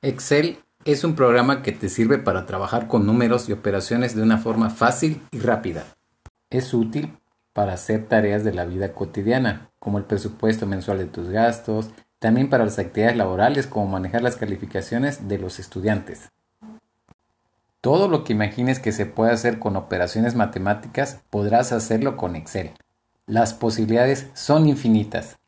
Excel es un programa que te sirve para trabajar con números y operaciones de una forma fácil y rápida. Es útil para hacer tareas de la vida cotidiana, como el presupuesto mensual de tus gastos, también para las actividades laborales, como manejar las calificaciones de los estudiantes. Todo lo que imagines que se puede hacer con operaciones matemáticas, podrás hacerlo con Excel. Las posibilidades son infinitas.